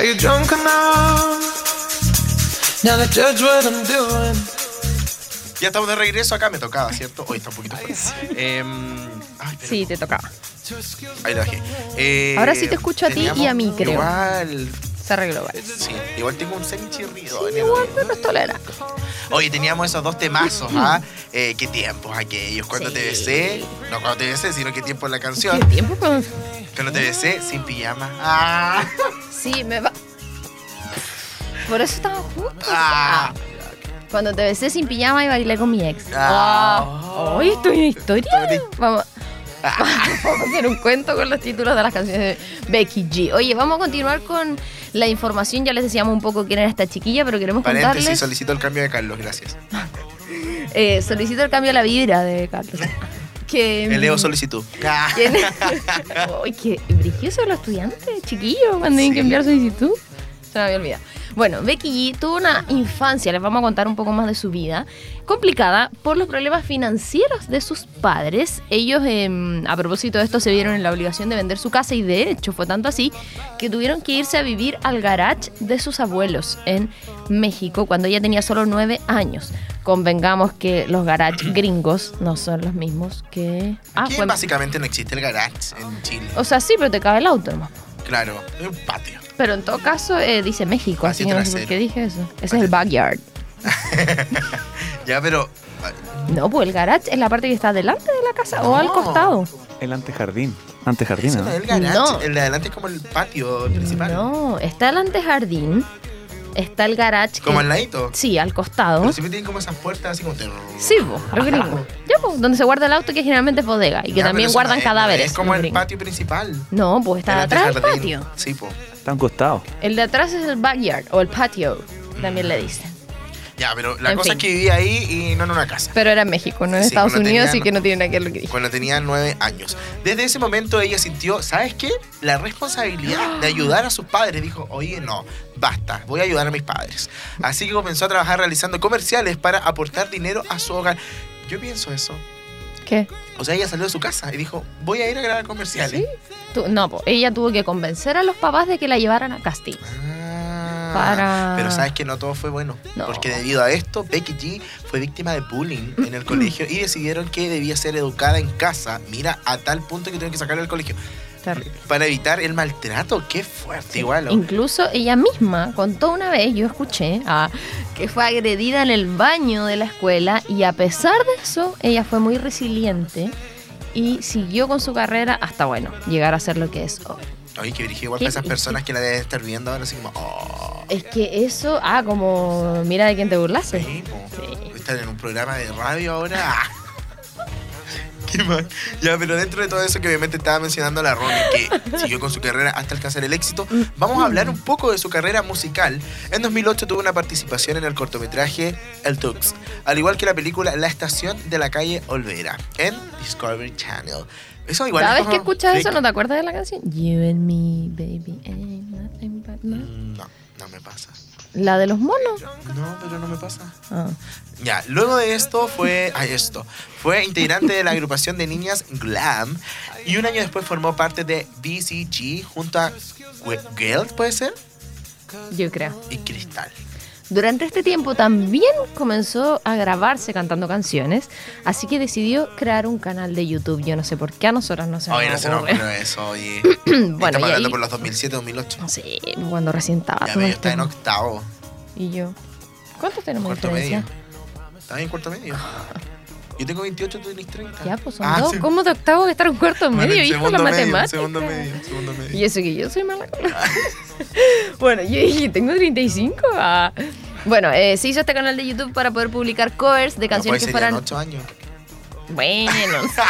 Are you drunk enough now to judge what I'm doing? Ya estamos de regreso acá, me tocaba, ¿cierto? Hoy está un poquito fuerte. Em, ay, pero- Sí, te tocaba. Ahí lo bajé. Eh, Ahora sí te escucho a ti y a mí, creo. Igual, Se arregló, vale. sí, igual tengo un semi-chirrido. en el Igual, oído. pero es tolerante. Oye, teníamos esos dos temazos, ¿ah? Eh, ¿Qué tiempos aquellos? Cuando Sí. te besé, no cuando te besé, sino qué tiempo en la ¿Qué canción. tiempo? con- Cuando te besé, sin pijama. ¡Ah! Sí, me va. Por eso estamos juntos. ¡Ah! Cuando te besé sin pijama y bailé con mi ex. Ah. Hoy estoy en historia. Vamos. Vamos a hacer un cuento con los títulos de las canciones de Becky G. Oye, vamos a continuar con la información. Ya les decíamos un poco quién era esta chiquilla, pero queremos Paréntesis, contarles. solicito el cambio de Carlos, gracias. Eh, solicito el cambio de la vibra de Carlos. Que, Eleo solicitud. Ah. ¿Quién? Uy, qué brilloso los estudiantes, chiquillos, cuando tienen que enviar solicitud. Se me había olvidado. Bueno, Becky G tuvo una infancia, les vamos a contar un poco más de su vida, complicada por los problemas financieros de sus padres. Ellos, em, a propósito de esto, se vieron en la obligación de vender su casa y de hecho fue tanto así que tuvieron que irse a vivir al garage de sus abuelos en México cuando ella tenía solo nueve años. Convengamos que los garage gringos no son los mismos que... Aquí fue- básicamente no existe el garage en Chile. o sea, sí, pero te cabe el auto nomás. Claro, es un patio. Pero en todo caso eh, dice México, así que no sé por qué dije eso. Ese es el backyard. Ya, pero. No, pues el garage es la parte que está delante de la casa o al costado. El antejardín. ¿no? es el garage. No. El de adelante es como el patio principal. No, está el antejardín, está el garage. que- Como al ladito. Sí, al costado. Pero siempre tienen como esas puertas así como. Sí, pues, los gringos. Ya, pues, donde se guarda el auto, que generalmente es bodega. Y que Ya, también guardan es- cadáveres. Es como el gringos. patio principal. No, pues está El atrás del patio. Sí, po. Está a un costado. El de atrás es el backyard o el patio, también le dicen. Ya, pero la En cosa fin. es que vivía ahí y no en una casa. Pero era en México, no en Sí, Estados Unidos, así que no tiene nada que ver lo que dije. Cuando tenía nueve años. Desde ese momento ella sintió, ¿sabes qué? La responsabilidad de ayudar a sus padres. Dijo, oye, no, basta, voy a ayudar a mis padres. Así que comenzó a trabajar realizando comerciales para aportar dinero a su hogar. Yo pienso eso. ¿Qué? O sea, ella salió de su casa y dijo, voy a ir a grabar comerciales. ¿Sí? No, pues ella tuvo que convencer a los papás de que la llevaran a casting. Ah, Para- Pero sabes que no todo fue bueno. No. Porque debido a esto, Becky G fue víctima de bullying en el colegio y decidieron que debía ser educada en casa. Mira, a tal punto que tuvieron que sacarla del colegio. Terrible. Para evitar el maltrato. Qué fuerte, igual. ¿o? Incluso ella misma contó una vez, yo escuché, ah, que fue agredida en el baño de la escuela y a pesar de eso, ella fue muy resiliente y siguió con su carrera hasta, bueno, llegar a ser lo que es hoy. Oye, que dirigió igual para esas personas que la deben estar viendo ahora así como, oh, Es que eso, ah, como mira de quién te burlaste. sí. Sí. Están en un programa de radio ahora. Ah. Qué mal. Ya, pero dentro de todo eso que obviamente estaba mencionando la Ronnie, que siguió con su carrera hasta alcanzar el éxito, vamos a hablar un poco de su carrera musical. En 2008 tuvo una participación en el cortometraje El Tux, al igual que la película La Estación de la Calle Olvera, en Discovery Channel. Eso igual Cada es vez que escuchas eso, ¿no te acuerdas de la canción? You and me, baby, ain't nothing but love. Mm, No, no me pasa. La de los monos. No, pero no me pasa. Ah. Ya, luego de esto fue. Ay, esto. Fue integrante de la agrupación de niñas Glam. Y un año después formó parte de BCG junto a Geld, ¿puede ser? Yo creo. Y Cristal. Durante este tiempo también comenzó a grabarse cantando canciones, así que decidió crear un canal de YouTube. Yo no sé por qué a nosotros no se nos Oye, no se nos ocurrió eso, oye. Bueno, Estamos hablando ahí- por los 2007, 2008. Sí, cuando recién estaba Ya medio está en octavo. Y yo. ¿Cuántos tenemos Cuarto medio. diferencia? ¿Estás en cuarto medio? Yo tengo 28, tú tenés 30. Ya, pues son Ah, dos. sí. ¿Cómo de octavo que estar en cuarto Bueno, medio? en Hijo, la medio, matemática. Segundo medio, segundo medio. Y eso que yo soy mala con la- Bueno, yo dije, tengo 35. Ah. Bueno, eh, se hizo este canal de YouTube para poder publicar covers de No, canciones pues que fueran 8 años. Bueno, no sé.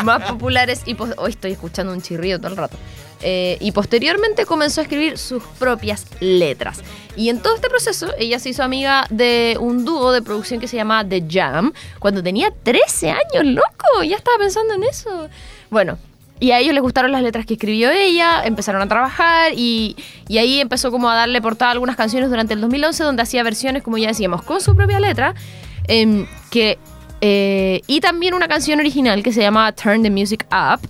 más populares y pos- hoy estoy escuchando un chirrido todo el rato. Eh, y posteriormente comenzó a escribir sus propias letras. Y en todo este proceso, ella se hizo amiga de un dúo de producción que se llamaba The Jam cuando tenía 13 años, loco. Ya estaba pensando en eso. Bueno, y a ellos les gustaron las letras que escribió ella, empezaron a trabajar y, y ahí empezó como a darle portada a algunas canciones durante el 2011 donde hacía versiones, como ya decíamos, con su propia letra, em, que, eh, y también una canción original que se llama Turn the Music Up.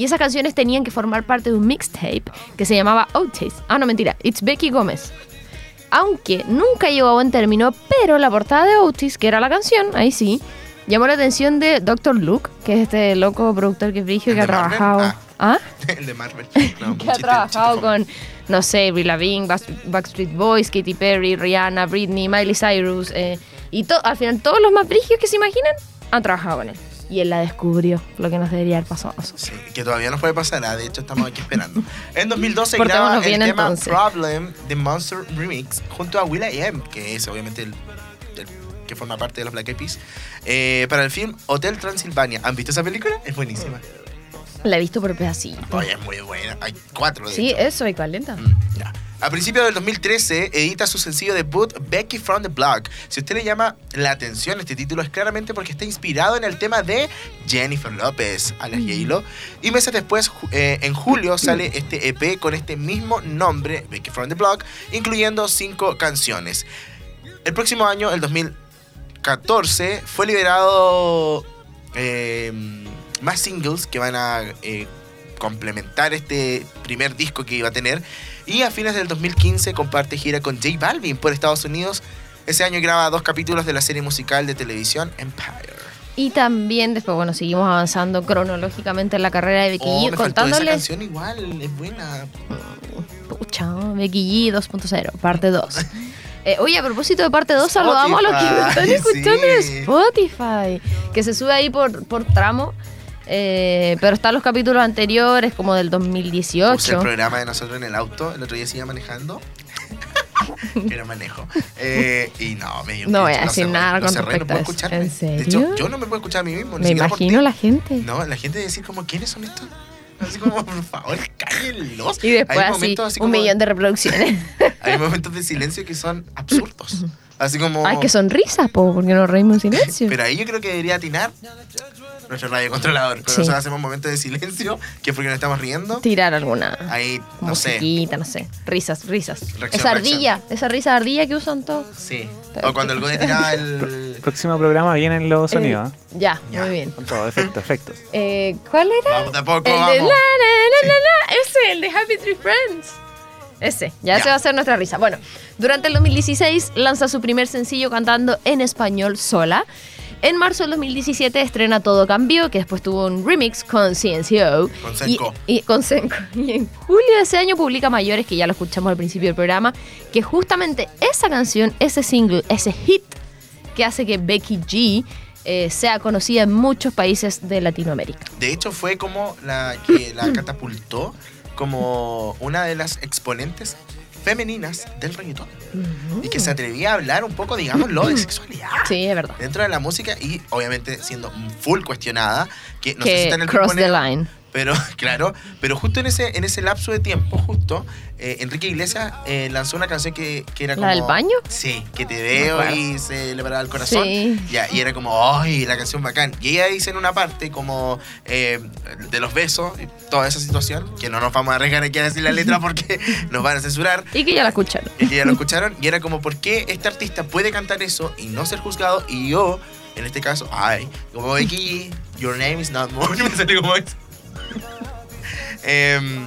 Y esas canciones tenían que formar parte de un mixtape que se llamaba Otis. Ah, no, mentira, It's Becky Gómez. Aunque nunca llegó a buen término, pero la portada de Otis, que era la canción, ahí sí, llamó la atención de Dr. Luke, que es este loco productor que es brigio ¿El que ha trabajado. Ah. ¿Ah? El de Marvel. No, que ha chiste- trabajado chiste con, no sé, Avril Lavigne, Back- Backstreet Boys, Katy Perry, Rihanna, Britney, Miley Cyrus. eh, y al final todos los más brigios que se imaginan han trabajado con él. Y él la descubrió, lo que nos debería haber pasado a nosotros. Sí, que todavía no puede pasar, ah, de hecho estamos aquí esperando. En 2012 Portémonos graba el bien, tema entonces. Problem de Monster Remix junto a Will.i.am, que es obviamente el, el que forma parte de los Black Eyed Peas, eh, para el film Hotel Transilvania. ¿Han visto esa película? Es buenísima. La he visto por pedacitos. Oye, es muy buena. Hay cuatro de Sí, hecho. eso, y calenta. Mm, ya. A principios del 2013 edita su sencillo debut Becky from the Block. Si usted le llama la atención este título es claramente porque está inspirado en el tema de Jennifer López, a la J-Lo. Y meses después, eh, en julio, sale este EP con este mismo nombre, Becky from the Block, incluyendo cinco canciones. El próximo año, el 2014, fue liberado eh, más singles que van a eh, complementar este primer disco que iba a tener. Y a fines del 2015 comparte gira con J Balvin por Estados Unidos. Ese año graba dos capítulos de la serie musical de televisión Empire. Y también después, bueno, seguimos avanzando cronológicamente en la carrera de Becky Oh, G, me faltó esa canción igual, es buena. Pucha, Becky G 2.0, parte 2. Eh, oye, a propósito de parte 2, saludamos a los que nos están escuchando en sí. Spotify, que se sube ahí por, por tramo, eh, pero están los capítulos anteriores, como del Puse el 2018. programa de nosotros en el auto, el otro día se iba manejando. que no manejo. Eh, y no, me dio un No voy a decir nada con no respecto a puedo escucharme. ¿En De serio? hecho, yo no me puedo escuchar a mí mismo. ni Me por imagino ti. la gente. No, la gente decir como, ¿quiénes son estos? Así como, por favor, cállenlos. Y después Hay así, momentos así un como- millón de reproducciones. Hay momentos de silencio que son absurdos. Así como... Ay, que sonrisas, po, porque nos reímos en silencio. Pero ahí yo creo que debería atinar nuestro radiocontrolador. Cuando Sí. nosotros hacemos momentos de silencio, que es porque nos estamos riendo, Tirar alguna ahí, no sé. no sé. Risas, risas. Reacción, esa ardilla, esa risa ardilla que usan todos. Sí. O cuando el Gode tiraba el... Próximo programa vienen los sonidos. ¿eh? Ya, Ya. muy bien. Con todo, efectos, efectos. Eh, ¿Cuál era? Vamos de a poco, El de la, vamos. la, la, la, la. Ese, el de Happy Tree Friends. Ese, ya, Ya. se va a hacer nuestra risa. Bueno, durante el 2016 lanza su primer sencillo cantando en español sola. En marzo del 2017 estrena Todo Cambió, que después tuvo un remix con CNCO. Con Y-. Y, con Senko. Y en julio de ese año publica Mayores, que ya lo escuchamos al principio del programa, que justamente esa canción, ese single, ese hit que hace que Becky G eh, sea conocida en muchos países de Latinoamérica. De hecho, fue como la que la catapultó como una de las exponentes femeninas del reggaetón. Y que se atrevía a hablar un poco, digámoslo, de sexualidad. Sí, es verdad. Dentro de la música y obviamente siendo full cuestionada, que no sé si que está en el cross the line. Pero, claro, pero justo en ese, en ese lapso de tiempo, justo, eh, Enrique Iglesias eh, lanzó una canción que, que era ¿La como... del baño? Sí, que te veo y se le paraba el corazón. Sí. Ya, y era como, ¡ay, la canción bacán! Y ella dice en una parte como eh, de los besos y toda esa situación, que no nos vamos a arriesgar aquí a decir la letra porque nos van a censurar. Y que ya la escucharon. Y que ya lo escucharon, y era como, ¿por qué este artista puede cantar eso y no ser juzgado? Y yo, en este caso, ay, como Becky, G, your name is not more, me salió como eso. Em,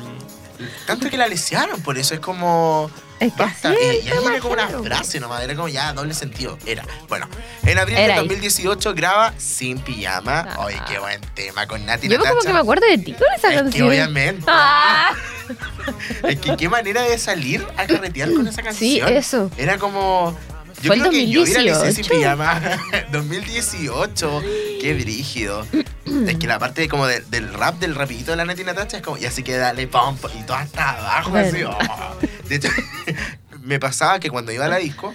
tanto que la lesearon, por eso es como. Es que así Eh, y ahí era como una frase nomás, era como ya doble sentido. Era. Bueno, en abril de ahí. 2018 graba Sin Pijama. Ah. Ay, qué buen tema con Nati Yo como que me acuerdo de ti con esa Es que canción. obviamente. Ah, Es que qué manera de salir a carretear con esa sí, canción. eso. Era como. Yo Fue el creo que yo 2018. pijama. 2018. Qué brígido. es que la parte como de- del rap, del rapidito de la Nati Natacha es como, y así que dale pump y todo hasta abajo. Así, oh. De hecho, me pasaba que cuando iba a la disco,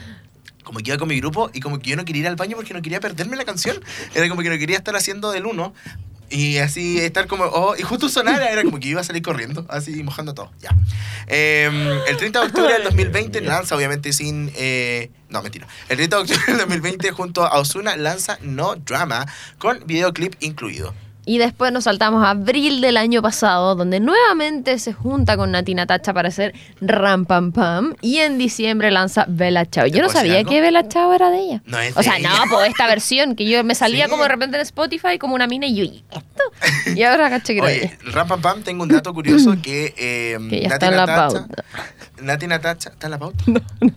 como que iba con mi grupo y como que yo no quería ir al baño porque no quería perderme la canción. Era como que no quería estar haciendo del uno. Y así estar como, oh, y justo sonara, era como que iba a salir corriendo, así mojando todo, ya. Eh, el 30 de octubre del 2020 lanza, obviamente sin, eh, no, mentira. El 30 de octubre del 2020 junto a Osuna lanza No Drama con videoclip incluido. Y después nos saltamos a abril del año pasado, donde nuevamente se junta con Natina Tacha para hacer Ram Pam Pam. Y en diciembre lanza Bella Chao. Yo ¿Te no sabía que Bella Chao era de ella. No es o sea, de no, ella. pues esta versión que yo me salía Sí. como de repente en Spotify como una mina y yo, ¿y esto? Y ahora caché que Oye, ella. Ram Pam Pam, tengo un dato curioso que. Eh, Que ya está en la pauta. Nati Natacha. ¿Está en la pauta?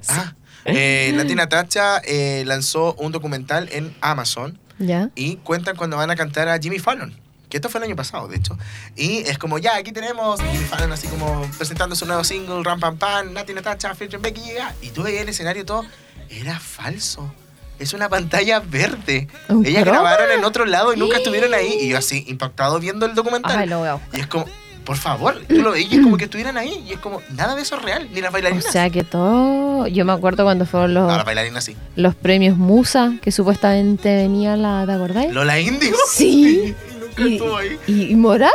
Ah, eh, Nati Natacha eh, lanzó un documental en Amazon ¿Ya? y cuentan cuando van a cantar a Jimmy Fallon. Que esto fue el año pasado, de hecho. Y es como, ya, aquí tenemos Jimmy Fallon así como presentando su nuevo single, Ram Pam Pam, Nati Natacha, featuring Becky. Y tú veías el escenario y todo, era falso. Es una pantalla verde. ¿Un Ellas croma? grabaron en otro lado y nunca estuvieron ahí. Y yo así, impactado viendo el documental. Ay, lo buscar. Y es como, por favor, tú lo veías y como que estuvieran ahí. Y es como, nada de eso es real, ni las O bailarinas. sea que todo. Yo me acuerdo cuando fueron los, no, las bailarinas sí. los premios Musa, que supuestamente venía la. ¿Te acordáis? ¿Lola Índigo? Sí. Nunca Y, estuvo ahí. y, y Morat.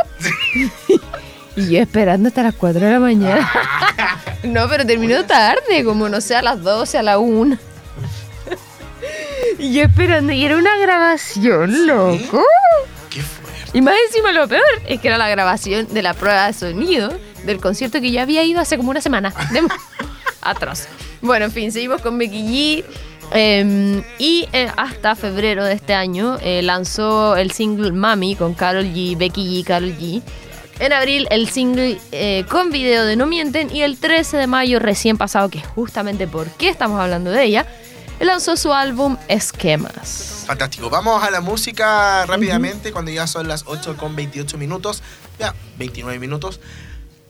y yo esperando hasta las 4 de la mañana. no, pero terminó tarde, como no sé, a las 12, a la 1. y yo esperando, y era una grabación, loco. Qué fuerte. Y más encima lo peor es que era la grabación de la prueba de sonido del concierto que yo había ido hace como una semana. De- Atroz. Bueno, en fin, seguimos con Becky G. eh, y eh, hasta febrero de este año eh, lanzó el single Mami con Carol G, Becky G, Carol G. En abril el single eh, con video de No Mienten y el 13 de mayo recién pasado, que es justamente por qué estamos hablando de ella, lanzó su álbum Esquemas. Fantástico. Vamos a la música rápidamente cuando ya son las 8 con 28 minutos. Ya, 29 minutos.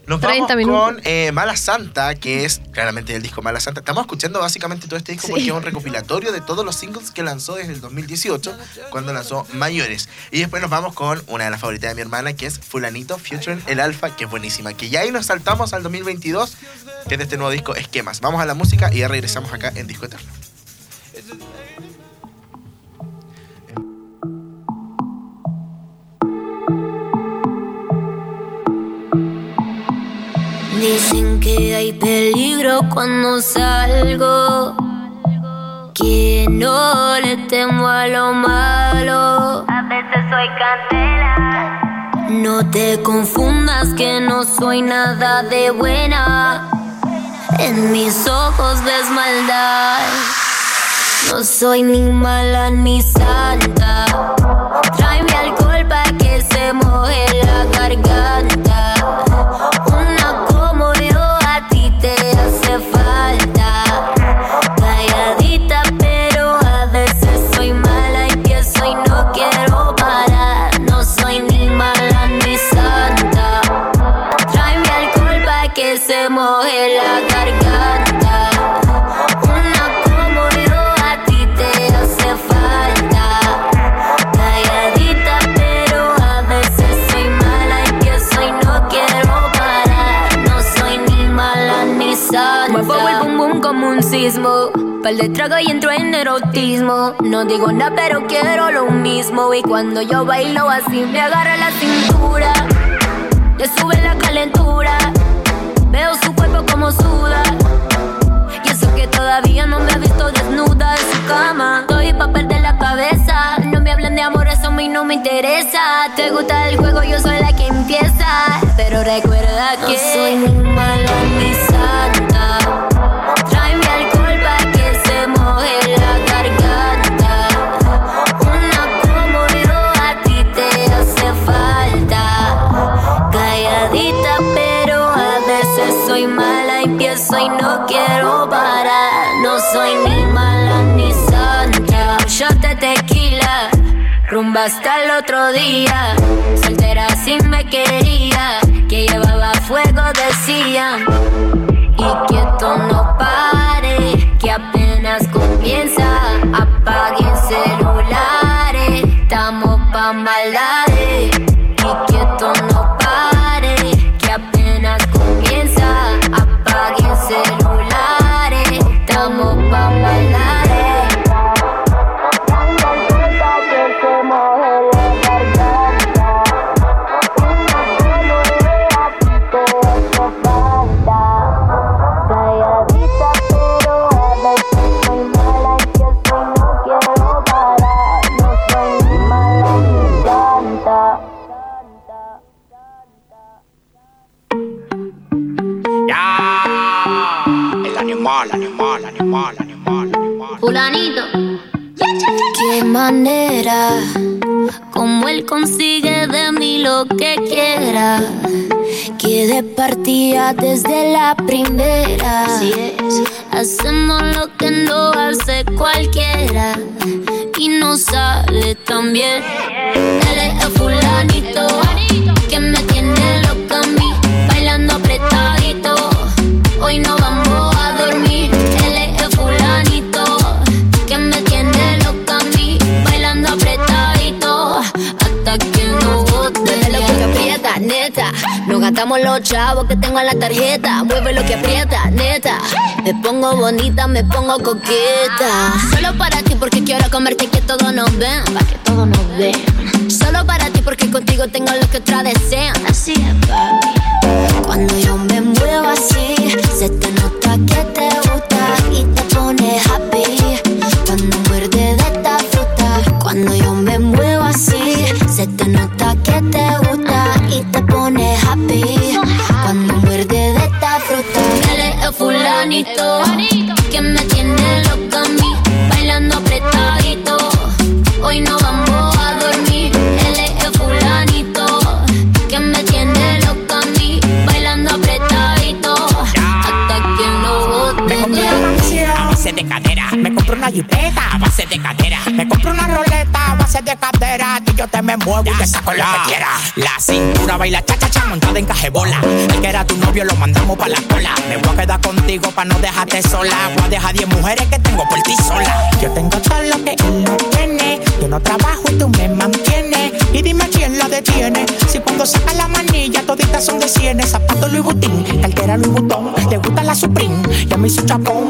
Nos 30 vamos minutos. con eh, Mala Santa, que es claramente el disco Mala Santa. Estamos escuchando básicamente todo este disco Sí. porque es un recopilatorio de todos los singles que lanzó desde el 2018, cuando lanzó Mayores. Y después nos vamos con una de las favoritas de mi hermana, que es Fulanito Future El Alfa, que es buenísima. Que ya ahí nos saltamos al 2022, que es de este nuevo disco Esquemas. Vamos a la música y ya regresamos acá en Disco Eterno. Dicen que hay peligro cuando salgo. Que no le temo a lo malo. A veces soy candela. No te confundas que no soy nada de buena. En mis ojos ves maldad. No soy ni mala ni santa. Nada, pero quiero lo mismo. Y cuando yo bailo así, me agarra la cintura. Le sube la calentura. Veo su cuerpo como suda. Y eso que todavía no me ha visto desnuda en su cama. Estoy pa' perder la cabeza. No me hablen de amor, eso a mí no me interesa. Te gusta el juego, yo soy la que empieza. Pero recuerda que no soy ni mala ni quiero parar. No soy ni mala ni santa. Un shot de tequila. Rumba hasta el otro día. Soltera Que de partida desde la primera. Hacemos lo que no hace cualquiera. Y no sale tan bien. Él es fulanito No gastamos los chavos que tengo en la tarjeta. Mueve lo que aprieta, neta. Me pongo bonita, me pongo coqueta. Solo para ti porque quiero comerte que todos nos ven. Pa' que todos nos vean. Solo para ti porque contigo tengo lo que otras desean. Así es, papi. Cuando yo me muevo así, se te nota que te gusta y te pone happy. Cuando muerde de esta fruta, cuando yo me muevo así, se te nota que te gusta y te pone happy. Cuando muerde de esta fruta, es el fulanito que me tiene loca a mí, bailando apretadito. Hoy no vamos a dormir. Él es el fulanito que me tiene loca a mí, bailando apretadito. Hasta que no bote. Me compré una mansión a base de cadera. Me compré una jipeta a base de cadera. Me compré una roleta a base de cadera. Yo te me muevo y te saco lo que quiera. La cintura baila cha cha cha montada en cajebola. El que era tu novio lo mandamos pa' la cola. Me voy a quedar contigo pa' no dejarte sola. Voy a dejar 10 mujeres que tengo por ti sola. Yo tengo todo lo que él no tiene. Yo no trabajo y tú me mantienes. Y dime quién la detiene. Si cuando saca la manilla toditas son de cienes. Zapato Louis Vuitton, cartera Louis Vuitton. Te gusta la Supreme, ya me hizo chapón.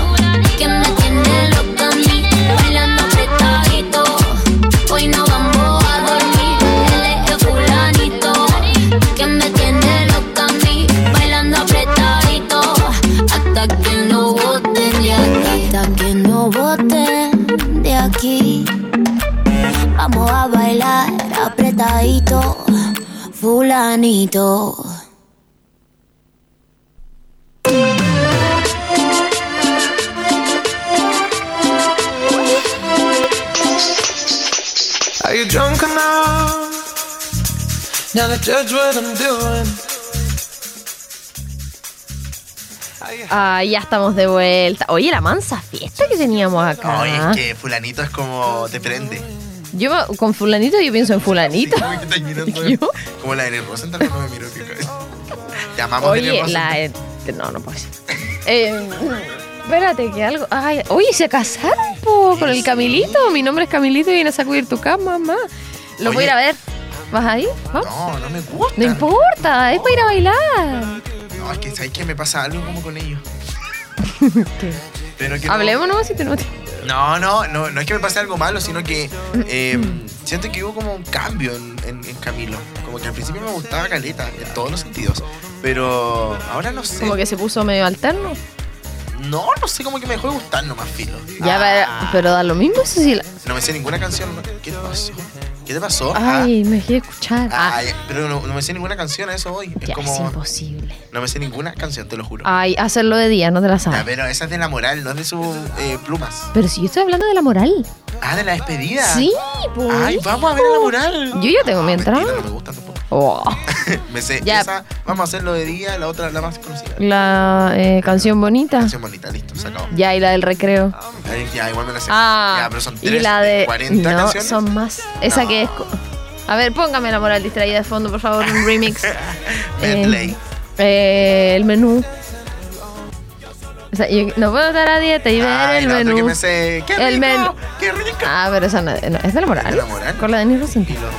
Fulanito. Are you drunk enough now to judge what I'm doing? Ah, ya estamos de vuelta. Oye, la mansa fiesta que teníamos acá. Oye, es que fulanito es como te prende. Yo con fulanito yo pienso en fulanito. Sí, como que estás mirando ¿Yo? Como la de Rosenthal cuando me que Te amamos Oye, la... No, no puedo. Eh, espérate, que algo... Ay, oye, se casaron po, con el Camilito. Mi nombre es Camilito y viene a sacudir tu cama, mamá. Lo voy a ir a ver. ¿Vas ahí? No, no me gusta. No importa, es para ir a bailar. No, es que sabes que me pasa algo como con ellos. Pero que no- Hablemos nomás si te no No, no, no, no es que me pase algo malo, sino que eh, siento que hubo como un cambio en, en- en Camilo. Como que al principio me gustaba Caleta, en todos los sentidos. Pero ahora no sé. Como que se puso medio alterno. No, no sé, como que me dejó de gustar nomás, filo. Ya, Ah, pero, pero da lo mismo eso sí. la- No me sé ninguna canción. ¿Qué pasó? ¿Qué te pasó? Ah, Ay, me dejé escuchar. ya, pero no, no me sé ninguna canción a eso hoy. Es ya, es imposible. No me sé ninguna canción, te lo juro. Ay, hacerlo de día, no te la sabes. pero esa es de la moral, no es de sus eh, plumas. Pero si yo estoy hablando de la moral. Ah, de la despedida. Sí, pues. Ay, vamos a ver a la moral. Yo ya tengo mi Ah, entrada. mentira, no me gusta tampoco. Oh, me sé Ya. esa, vamos a hacerlo de día, la otra la más conocida. la eh, canción bonita. Canción bonita, listo, se acabó. Ya, y la del recreo. Ay, Ya, igual me la sé. Ah, ya, pero son y tres, la de. 40 no, canciones. son más. Esa No. que es. A ver, póngame la moral distraída de fondo, por favor, un remix. Medley. Eh, el menú. O sea, yo no puedo estar a dieta y ver Ay, el la otra menú. que me sé. ¡Qué rico! El menú. ¡Qué rico! Ah, pero esa no, no, es de la moral. ¿De la moral? Con la de Denis Y los.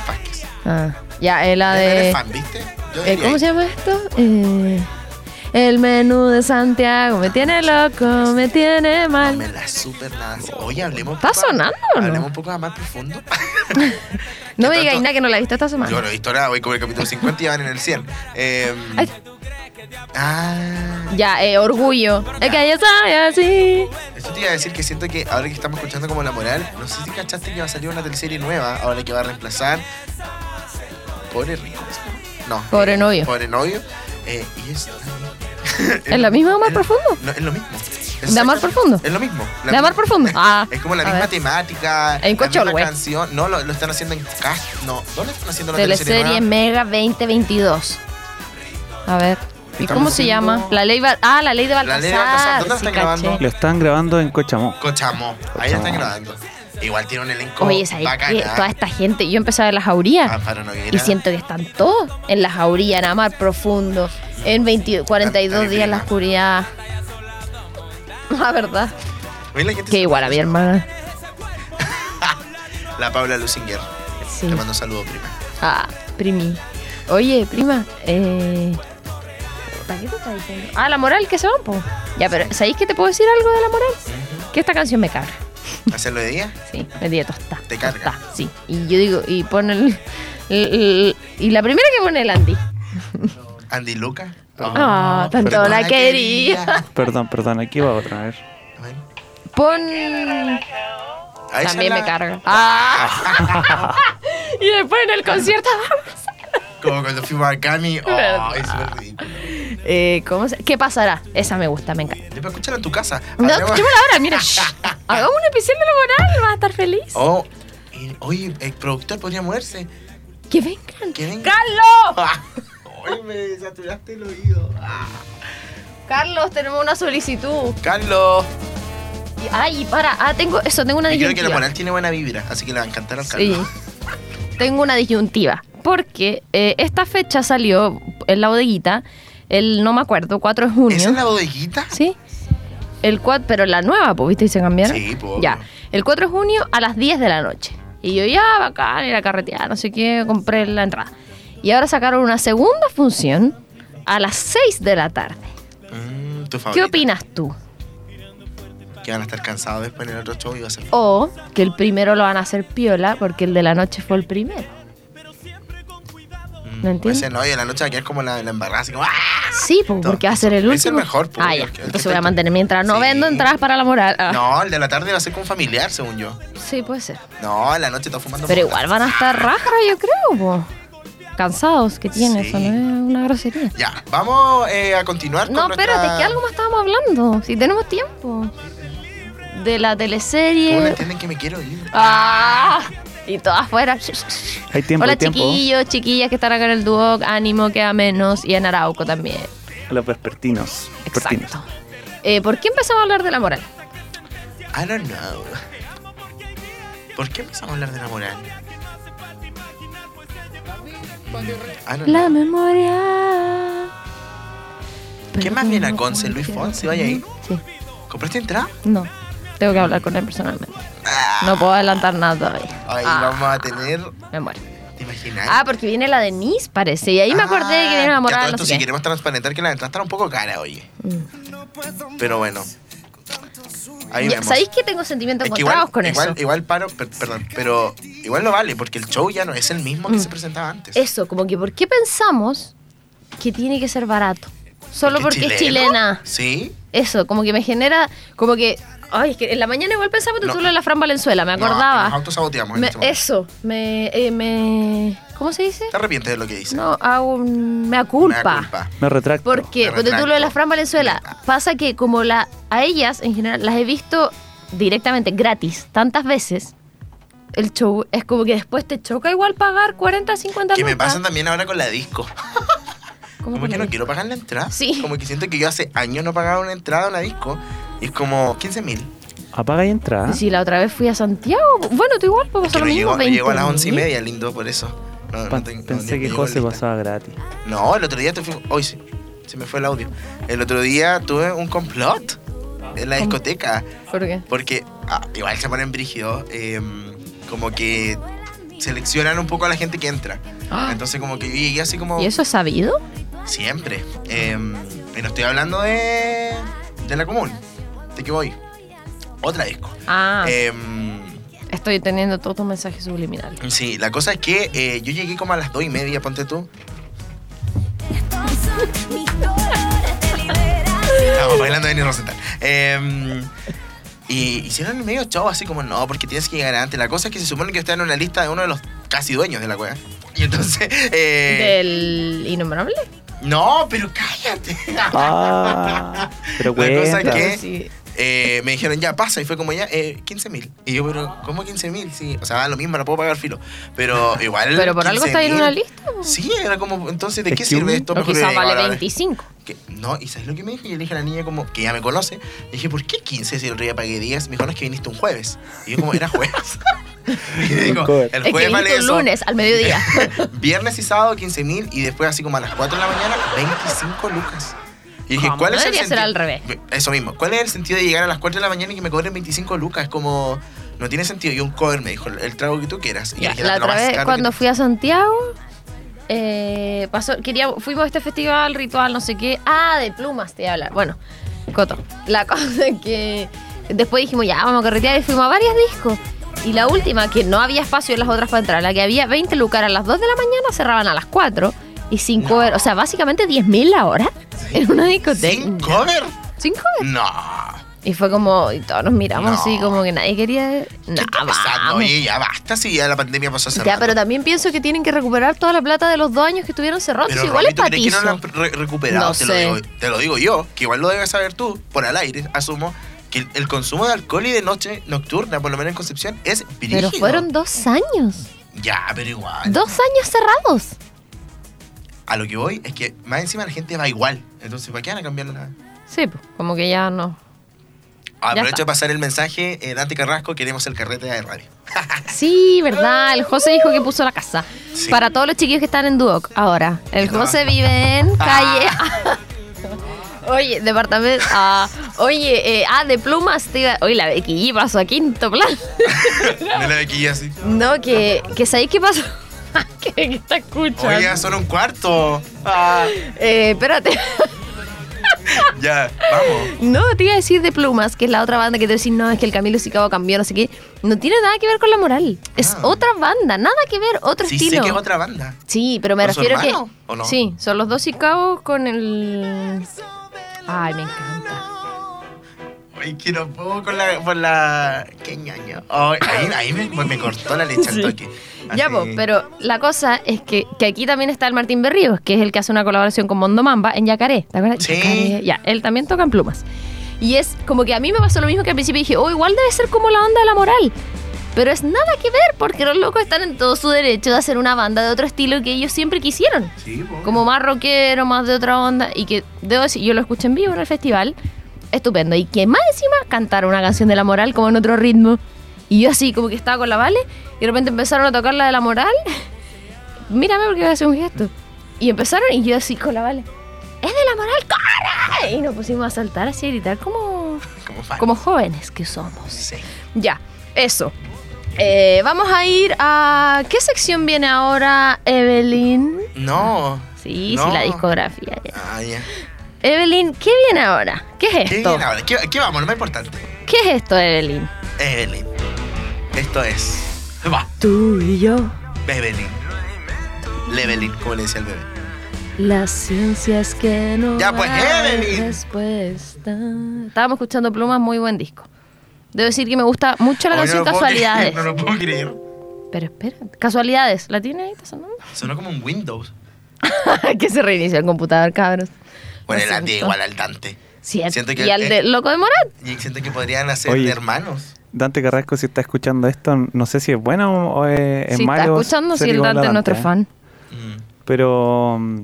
Ah, ya, es la ¿Eres de. fan, viste? Yo eh, ¿Cómo ahí. se llama esto? Eh, el menú de Santiago me tiene loco, me tiene No mal. me la super nada. Oye, hablemos ¿Está poco- sonando o no? Hablemos un poco más profundo. No me digáis nada que no la he visto esta semana. Yo lo he visto ahora, voy con el capítulo 50 y van en el 100. Eh, Ay. Ah. Ya, eh, orgullo. Es que ya soy así. Esto te iba a decir que siento que ahora que estamos escuchando como la moral, no sé si cachaste que va a salir una teleserie nueva, ahora que va a reemplazar. Pobre rico. No. Pobre novio. Pobre novio. Eh, y es. ¿Es lo mismo de Amor Profundo? No, es lo mismo. ¿De Amor Profundo? Es lo mismo. ¿De Amor Profundo? Ah, Es como la misma ver. temática. En misma Cochorwe. canción. No, lo, lo están haciendo en cast. No, ¿dónde están haciendo la Teleserie teleserie? Mega 2022. A ver. ¿Y cómo se haciendo- llama? La ley Val- Ah, la ley de La Baltasar. ley de Baltasar. ¿Dónde la sí, están grabando? Lo están grabando en Cochamó. Cochamo. Ahí Cochamo. están grabando. Igual tiene un elenco Oye, ¿sabes bacana. qué? Toda esta gente, yo empecé a ver la jauría Amparo Noguera. y siento que están todos en la jauría, en Amar Profundo, en 20 42 A- a mi días en la prima. oscuridad. La verdad, Oye, la gente que igual a mi hermana. La Paula Lusinger. Sí. Te mando un saludo, prima. Ah, primi. Oye, prima, eh... ¿Para qué te estás diciendo? Ah, la moral que se van, po. Ya, pero ¿sabéis que te puedo decir algo de la moral? Que esta canción me carga. ¿Hacerlo de día? Sí, me di tosta. Te carga. tosta, sí. Y yo digo, y pone el, el- el- Y la primera que pone el Andy. Andy Luca. Ah, tanto perdón, la la quería. Perdón, perdón, aquí va otra vez. Bueno. Pon. También me la- carga. Ah. y después en el concierto. Como cuando fuimos a Cami. Oh, es súper ridículo. eh, ¿cómo se- ¿Qué pasará? Esa me gusta, me encanta. Después escúchala en tu casa. No, Hablemos- escuchémosla ahora, mira. shh. Hagamos un episodio de la moral, vas a estar feliz. Oh, y- oye, el productor podría moverse. Que vengan. Que venga. ¡Carlos! Ay, me saturaste el oído. Ah. Carlos, tenemos una solicitud. Carlos. Y- Ay, para. Ah, tengo. Eso, tengo una Yo creo que la disyuntiva. moral tiene buena vibra, así que le va a encantar al Sí. Carlos. Tengo una disyuntiva. Porque eh, esta fecha salió en la bodeguita, el no me acuerdo, 4 de junio. ¿Esa es la bodeguita? Sí. El 4, pero la nueva, pues, ¿viste? Y se cambiaron. Sí, pues, Ya. El 4 de junio a las 10 de la noche. Y yo, ya, bacán, ir a carretear, no sé qué, compré la entrada. Y ahora sacaron una segunda función a las 6 de la tarde. Mm, tu ¿Qué opinas tú? Que van a estar cansados después en el otro show y va a ser. O que el primero lo van a hacer piola porque el de la noche fue el primero. ¿Me entiendes? Ese no, y en la noche va a quedar como la, la embarrada, así como. ¡ah! Sí, pues, porque va a ser el Es el último. mejor, pues, Ah, ya. Entonces voy a mantener mientras no Sí. vendo entradas para la moral. Ah. No, el de la tarde va a ser con familiar, según yo. Sí, puede ser. No, en la noche está fumando. Pero igual van a estar rajas, yo creo, po. Cansados que tiene, Sí. eso no es una grosería. Ya, vamos eh, a continuar con No, nuestra- espérate, que algo más estábamos hablando. Si tenemos tiempo. De la ¿Cómo no teleserie. entienden que me quiero ir? ¡Ah! Y todas afuera. Hay tiempo, Hola, hay tiempo. chiquillos, chiquillas que están acá en el Duoc. Ánimo, queda menos. Y en Arauco también. A los vespertinos. vespertinos. Exacto. Eh, ¿Por qué empezamos a hablar de la moral? I don't know. ¿Por qué empezamos a hablar de la moral? La know. memoria. ¿Qué más viene a Conce? ¿Luis Fonsi? ¿Vaya ahí? Sí. ¿Compraste entrada? No. Tengo que hablar con él personalmente. No puedo adelantar nada todavía. Ahí Ah, vamos a tener. Me muero. ¿Te imaginas? Ah, porque viene la Denise, parece. Y ahí me acordé de que viene la Ah, que todo No esto, sé si qué. queremos transparentar que la entrada está un poco cara, oye. Mm. Pero bueno. Ahí Ya. ¿Sabéis que tengo sentimientos Es encontrados igual, con igual, eso? igual paro, per- perdón, pero igual lo vale, porque el show ya no es el mismo que se presentaba antes. Mm. Eso, como que ¿por qué pensamos que tiene que ser barato? Solo porque, es chileno? chilena. Sí. Eso, como que me genera, como que, ay, es que en la mañana igual pensaba que No. tú lo de la Fran Valenzuela, me No, acordaba. nos autosaboteamos Me- este eso, me, eh, me, ¿cómo se dice? ¿Te arrepientes de lo que dices? No, hago un mea Me culpa. Me retracto. Porque, Me porque tú lo de la. Fran Valenzuela, pasa que como la, a ellas en general las he visto directamente gratis tantas veces, el show es como que después te choca igual pagar 40, 50 Que me lucas. pasa también ahora con la disco. ¿Cómo Como que no? no quiero pagar la entrada. Sí. Como que siento que yo hace años no pagaba una entrada a una disco. Y es como 15 mil. Apaga y entra. Si la otra vez fui a Santiago, bueno, tú igual, pues pasó no lo llego, mismo, no llego a las 11 y 20.000. media, lindo, por eso. No, no no, Pensé ni- que José pasaba gratis. No, el otro día te fui. Hoy sí. Se me fue el audio. El otro día tuve un complot en la discoteca. ¿Por qué? Porque ah, igual se ponen brígidos. eh, como que seleccionan un poco a la gente que entra. Ah. Entonces, como que yo llegué así como. ¿Y eso es sabido? Siempre. Eh, y no estoy hablando de. de la común. ¿De qué voy? Otra disco. Ah, Em, estoy teniendo todos tus mensajes subliminales. sí, la cosa es que eh, yo llegué como a las dos y media, ponte tú. Estamos bailando Benny Rosenthal. Eh, y hicieron medio show así como, no, porque tienes que llegar antes. La cosa es que se supone que está en una lista de uno de los casi dueños de la cueva. Y entonces... eh, Del innombrable. No, pero cállate. Ah, pero La cosa es que Sí. Eh, me dijeron, ya pasa. Y fue como, ya, eh, 15 mil. Y yo, pero, ¿cómo 15 mil? Sí, o sea, da lo mismo, no puedo pagar filo. Pero igual. Pero por algo está ahí en 15.000. una lista. Sí, era como, entonces, ¿de qué sirve esto? Mejor quizás me vale digo, ahora, 25. que- no, ¿y sabes lo que me dijo? Yo le dije a la niña como, que ya me conoce, le dije, ¿por qué 15 si el otro día pagué 10? Me dijo, no, es que viniste un jueves. Y yo como, era jueves. y yo digo, el Es que jueves vale eso. lunes al mediodía. Viernes y sábado 15 mil y después así como a las 4 de la mañana 25 lucas. Y dije, ¿Cómo? ¿cuál es el ser al revés. Eso mismo. ¿Cuál es el sentido de llegar a las 4 de la mañana y que me cobren 25 lucas? Es como, no tiene sentido. Y un cover me dijo, el trago que tú quieras. Y Ya, dije, la "Lo otra vez cuando fui a Santiago, eh, pasó, quería, fuimos a este festival, ritual, no sé qué. Ah, de plumas te iba a hablar. Bueno, Coto. La cosa es que después dijimos, ya, vamos a carretear y fuimos a varios discos. Y la última, que no había espacio en las otras para entrar, la que había 20 lucas a las 2 de la mañana, cerraban a las 4. Y sin cover, o sea, básicamente 10 mil la hora en una discoteca. ¿Sin cover? Sin cover. No. Y fue como, y todos nos miramos No. así, como que nadie quería. ¿Qué No, vamos. Oye, ya basta si ya la pandemia pasó hace Ya, rato. pero también pienso que tienen que recuperar toda la plata de los dos años que estuvieron cerrados. Pero, igual Romy, es ¿tú crees que no lo han re- recuperado? No te, sé. Lo digo, te lo digo yo, que igual lo debes saber tú, por al aire, asumo, que el, el consumo de alcohol y de noche nocturna, por lo menos en Concepción, es brígido. Pero fueron dos años. Ya, pero igual. Dos años cerrados. A lo que voy es que más encima la gente va igual. Entonces, ¿para qué van a cambiar la...? Sí, pues, como que ya no. Aprovecho de pasar el mensaje, eh, Dante Carrasco, queremos el carrete de radio. Sí, ¿verdad? El José dijo que puso la casa. Sí. Para todos los chiquillos que están en Duoc ahora. El José vive en Ah. calle. Oye, departamento. ah, oye, eh, ah, de plumas. Te iba- Oye, la Becky G pasó a quinto plan. Me la bequilla así. No, que, que ¿sabéis qué pasó? que, que está escuchando. Oye, son un cuarto. Ah, Eh, espérate. ya, vamos. No, te iba a decir de Plumas, que es la otra banda que te decís, no, es que el Camilo Sicabo cambió, no sé qué. No tiene nada que ver con la moral. Es Ah. otra banda, nada que ver, otro Sí estilo. que es otra banda. Sí, pero me ¿Con su refiero que. hermano, o no? Sí, son los dos Sicabos con el. Ay, me encanta. Ay, que no puedo con la... Por la... Qué ñoño. Ay, ahí ahí me, me cortó la leche al toque. Ya, Así. pues, pero la cosa es que, que aquí también está el Martín Berríos, que es el que hace una colaboración con Mondo Mamba en Yacaré. ¿Te acuerdas? Sí. Yacaré. Ya, él también toca en plumas. Y es como que a mí me pasó lo mismo que al principio dije, oh, igual debe ser como la onda de la moral. Pero es nada que ver, porque los locos están en todo su derecho de hacer una banda de otro estilo que ellos siempre quisieron. Sí. Como más rockero, más de otra onda. Y que, debo decir, yo lo escuché en vivo en el festival. Estupendo. Y que más encima cantaron una canción de la moral como en otro ritmo. Y yo así como que estaba con la Vale. Y de repente empezaron a tocar la de la moral. Mírame porque voy a hacer un gesto. Y empezaron y yo así con la Vale. ¡Es de la moral! ¡Corre! Y nos pusimos a saltar así a gritar como, Como como jóvenes que somos. Sí. Ya, eso. Eh, vamos a ir a... ¿Qué sección viene ahora, Evelyn? No. Sí, No. sí, la discografía. ya. Ah, ya. Evelyn, ¿qué viene ahora? ¿Qué es ¿Qué esto? viene ahora? ¿Qué, qué vamos? Lo más importante. ¿Qué es esto, Evelyn? Evelyn. Esto es. Va. Tú y yo, Evelyn. Levelin, como le decía el bebé. las ciencias que no Ya, pues, Evelyn. respuesta. Estábamos escuchando Plumas, muy buen disco. Debo decir que me gusta mucho la Ay, canción no Casualidades. creer, No lo puedo creer. Pero espera, Casualidades, ¿la tiene ahí? ¿Está sonando? Sonó como un Windows. que se reinició el computador, cabros. Bueno, de siento. igual al Dante. Sí, Siento que- y al eh, de Loco de Morat. Y siento que podrían hacer Oye. de hermanos. Dante Carrasco, si está escuchando esto, no sé si es bueno o es, es Si está malo. escuchando, si ser el igual a Dante es nuestro ¿eh? fan. Mm. Pero mm,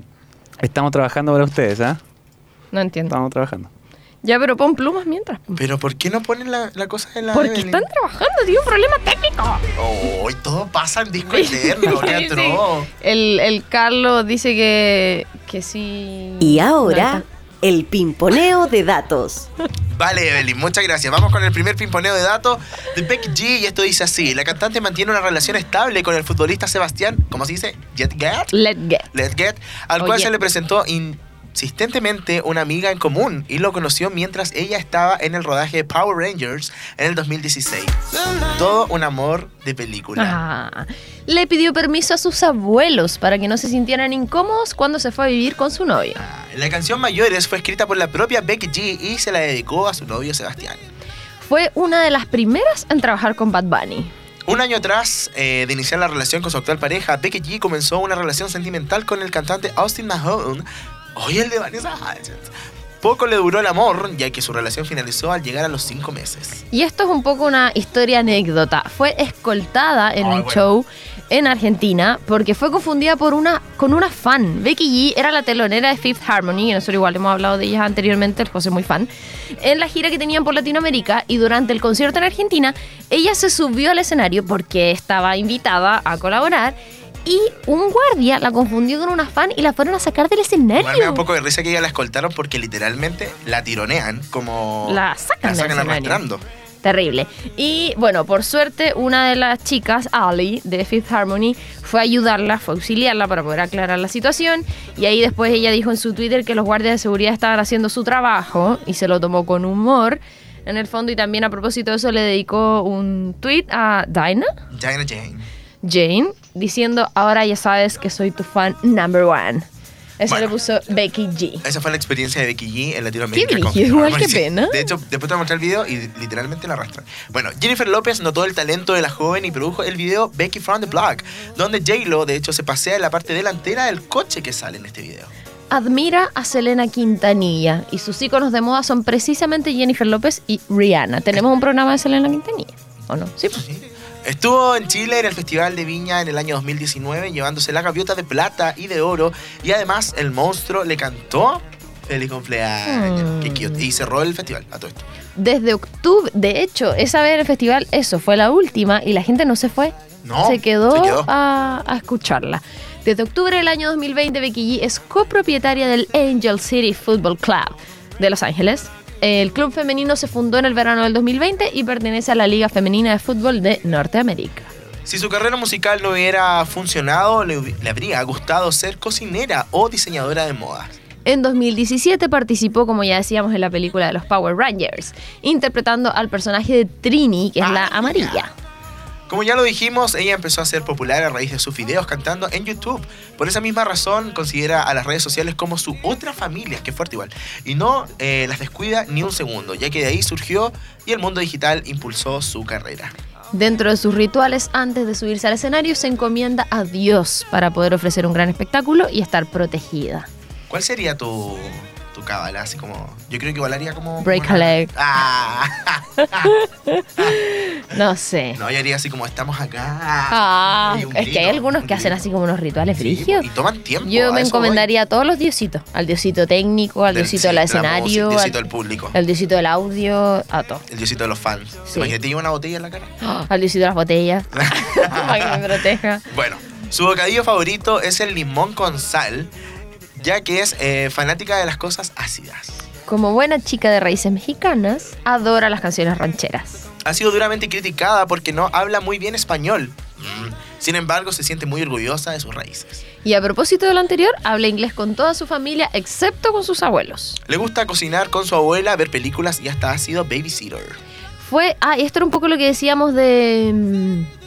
estamos trabajando para ustedes, ¿ah? No entiendo. Estamos trabajando. Ya, pero pon plumas mientras. Pero ¿por qué no ponen la, la cosa en la Porque Evelyn? están trabajando, tiene un problema técnico. Oh, y todo pasa en disco eterno, qué Sí, sí. El, el Carlos dice que, que sí. Y ahora, No, el pimponeo de datos. Vale, Evelyn, muchas gracias. Vamos con el primer pimponeo de datos de Becky G. Y esto dice así: La cantante mantiene una relación estable con el futbolista Sebastián, ¿cómo se dice? Jetget. Let get. Let's Get, al Oh, cual yeah. se le presentó insistentemente una amiga en común y lo conoció mientras ella estaba en el rodaje de Power Rangers en el 2016. Todo un amor de película. Ah, le pidió permiso a sus abuelos para que no se sintieran incómodos cuando se fue a vivir con su novio. Ah, La canción Mayores fue escrita por la propia Becky G y se la dedicó a su novio Sebastián. Fue una de las primeras en trabajar con Bad Bunny. Un año atrás eh, de iniciar la relación con su actual pareja, Becky G comenzó una relación sentimental con el cantante Austin Mahone. Oye, el de Vanessa. Poco le duró el amor, ya que su relación finalizó al llegar a los cinco meses. Y esto es un poco una historia anécdota. Fue escoltada en Ay, un bueno. show en Argentina porque fue confundida por una, con una fan. Becky G era la telonera de Fifth Harmony, y nosotros igual hemos hablado de ellas anteriormente, el José muy fan, en la gira que tenían por Latinoamérica y durante el concierto en Argentina, ella se subió al escenario porque estaba invitada a colaborar y un guardia la confundió con una fan y la fueron a sacar del escenario. Igual me da un poco de risa que ella la escoltaron porque literalmente la tironean, como La sacan del escenario. arrastrando. Terrible. Y bueno, por suerte, una de las chicas, Ali, de Fifth Harmony, fue a ayudarla, fue a auxiliarla para poder aclarar la situación. Y ahí después ella dijo en su Twitter que los guardias de seguridad estaban haciendo su trabajo y se lo tomó con humor. En el fondo, y también a propósito de eso, le dedicó un tweet a Dinah, Jaina Jane. Jane, diciendo: Ahora ya sabes que soy tu fan number one. Eso Bueno. le puso Becky G. Esa fue la experiencia de Becky G en Latinoamérica. Qué Fifth igual, qué pena. De hecho, después te voy a mostrar el video y literalmente la arrastran. Bueno, Jennifer López notó el talento de la joven y produjo el video Becky from the Block, donde J-Lo, de hecho, se pasea en la parte delantera del coche que sale en este video. admira a Selena Quintanilla y sus íconos de moda son precisamente Jennifer López y Rihanna. ¿Tenemos un programa de Selena Quintanilla? ¿O no? Sí. pues. Estuvo en Chile en el Festival de Viña en el año 2019, llevándose la gaviota de plata y de oro. Y además, el monstruo le cantó Feliz cumpleaños. Hmm. Y cerró el festival a todo esto. Desde octubre, de hecho, esa vez el festival, eso fue la última y la gente no se fue. No, se quedó, se quedó. A, a escucharla. Desde octubre del año 2020, Becky G es copropietaria del Angel City Football Club de Los Ángeles. El club femenino se fundó en el verano del 2020 y pertenece a la Liga Femenina de Fútbol de Norteamérica. Si su carrera musical no hubiera funcionado, le, habría gustado ser cocinera o diseñadora de modas. En 2017 participó, como ya decíamos, en la película de los Power Rangers, interpretando al personaje de Trini, que es la Ah, amarilla. Como ya lo dijimos, ella empezó a ser popular a raíz de sus videos cantando en YouTube. Por esa misma razón, considera a las redes sociales como su otra familia, que fuerte igual. Y no eh, las descuida ni un segundo, ya que de ahí surgió y el mundo digital impulsó su carrera. Dentro de sus rituales, antes de subirse al escenario, se encomienda a Dios para poder ofrecer un gran espectáculo y estar protegida. ¿Cuál sería tu, tu cábala? Así como. Yo creo que igual haría como. Break una- a leg. Ah. No sé. No, yo haría así como estamos acá. Ah, es que hay algunos un que hacen así como unos rituales Sí, frigios. y toman tiempo. Yo me encomendaría a todos los diositos. Al diosito técnico, al Del- diosito sí, del escenario, música, al, diosito del público. al diosito del audio, a todo. El diosito de los fans. Sí. Imagínate lleva una botella en la cara. Al diosito de las botellas. para que me proteja. Bueno, su bocadillo favorito es el limón con sal, ya que es eh, fanática de las cosas ácidas. Como buena chica de raíces mexicanas, adora las canciones rancheras. Ha sido duramente criticada porque no habla muy bien español. Mm. Sin embargo, se siente muy orgullosa de sus raíces. Y a propósito de lo anterior, habla inglés con toda su familia, excepto con sus abuelos. Le gusta cocinar con su abuela, ver películas y hasta ha sido babysitter. Fue, ah, y esto era un poco lo que decíamos de, mm,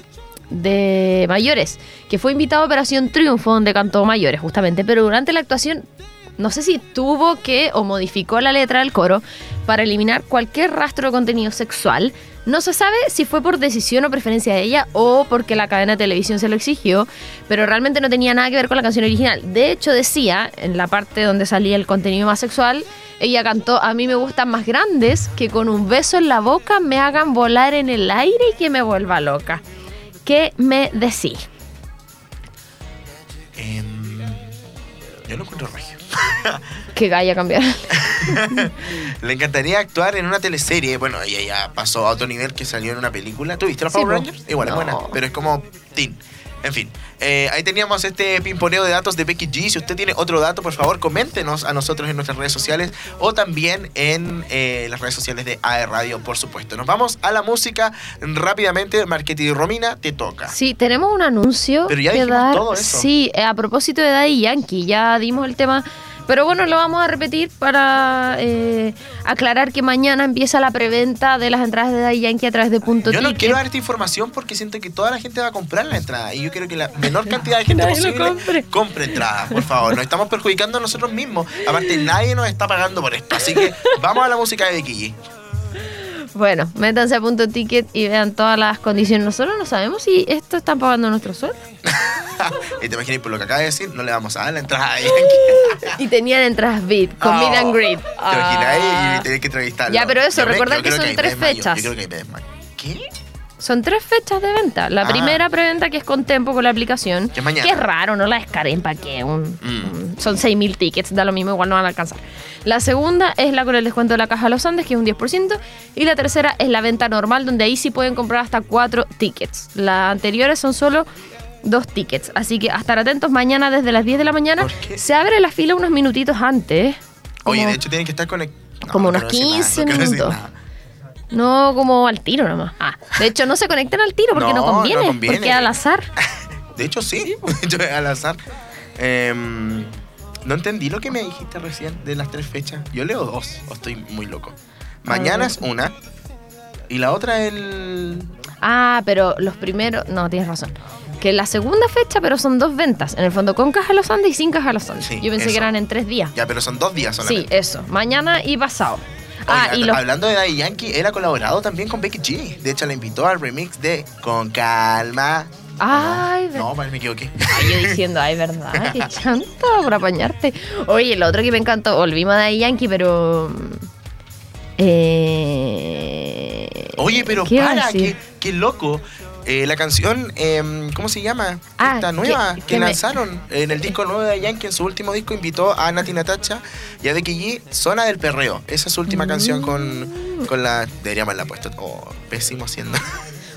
de Mayores, que fue invitado a Operación Triunfo, donde cantó Mayores, justamente, pero durante la actuación, no sé si tuvo que o modificó la letra del coro para eliminar cualquier rastro de contenido sexual. No se sabe si fue por decisión o preferencia de ella o porque la cadena de televisión se lo exigió, pero realmente no tenía nada que ver con la canción original. De hecho, decía, en la parte donde salía el contenido más sexual, ella cantó, a mí me gustan más grandes que con un beso en la boca me hagan volar en el aire y que me vuelva loca. ¿Qué me decís? Em, yo lo encuentro regio. Que Gaia cambiar. Le encantaría actuar en una teleserie. Bueno, ella ya pasó a otro nivel que salió en una película. ¿Tú viste los Sí, Power po. Rangers? Igual, No. es buena, pero es como teen. En fin, eh, ahí teníamos este pimponeo de datos de Becky G. Si usted tiene otro dato, por favor, coméntenos a nosotros en nuestras redes sociales o también en eh, las redes sociales de AE Radio, por supuesto. Nos vamos a la música rápidamente. Marketing y Romina, te toca. Sí, tenemos un anuncio Pero ya que dijimos dar. todo eso. Sí, eh, a propósito de Daddy Yankee, ya dimos el tema Pero bueno, lo vamos a repetir para eh, aclarar que mañana empieza la preventa de las entradas de Daddy Yankee a través de Punto Yo no quiero dar esta información porque siento que toda la gente va a comprar la entrada y yo quiero que la menor cantidad de gente posible compre. compre entradas, por favor. Nos estamos perjudicando a nosotros mismos. Aparte, nadie nos está pagando por esto. Así que vamos a la música de Becky. Bueno, métanse a Punto Ticket y vean todas las condiciones. Nosotros no sabemos si esto están pagando nuestro sueldo. y te imaginas, por lo que acaba de decir, no le vamos a dar la entrada a Yankee. Y tenían entradas VIP con Oh, meet and greet. Te imaginas Ah. y tener que entrevistarlo. Ya, pero eso, recuerda que son ahí tres fechas. Yo creo que ahí me desmayo. ¿Qué? Son tres fechas de venta. La Ah. primera preventa que es con Tempo con la aplicación. Que es mañana. Que es raro, no la descarguen para qué. Un, Mm. un- son 6.000 tickets, da lo mismo, igual no van a alcanzar. La segunda es la con el descuento de la caja de los Andes, que es un 10%. Y la tercera es la venta normal, donde ahí sí pueden comprar hasta cuatro tickets. Las anteriores son solo dos tickets. Así que a estar atentos mañana desde las 10 de la mañana. Se abre la fila unos minutitos antes. Oye, Como- de hecho tienen que estar conectados. como unos 15 minutos. No como al tiro nomás. Ah, de hecho, no se conecten al tiro porque no, No, no conviene, conviene. Porque al azar. De hecho, sí. De hecho, al azar. Em, no entendí lo que me dijiste recién de las tres fechas. Yo leo dos, o estoy muy loco. Mañana es una. Y la otra el. Ah, pero los primeros. No, tienes razón. Que la segunda fecha, pero son dos ventas. En el fondo, con caja los Andes y sin caja los Andes. Sí, Yo pensé eso. que eran en tres días. Ya, pero son dos días Sí, solamente. eso. Mañana y pasado. Ah, y. Hablando de Daddy Yankee, él ha colaborado también con Becky G. De hecho, la invitó al remix de Con Calma. Ay, No, no, que me equivoqué. Ay, yo diciendo, ay, verdad, qué chanta por apañarte. Oye, lo otro que me encantó, volvimos de Yankee, pero. mm, Eh, Oye, pero ¿qué iba a para, qué, qué loco. Eh, la canción, em, ¿cómo se llama? Ah, Esta nueva que, lanzaron en el disco nuevo de Yankee. En su último disco invitó a Nati Natacha y a Becky G, Zona del Perreo. Esa es su última canción Mm. con, con la. Deberíamos haberla puesto. Oh, pésimo haciendo.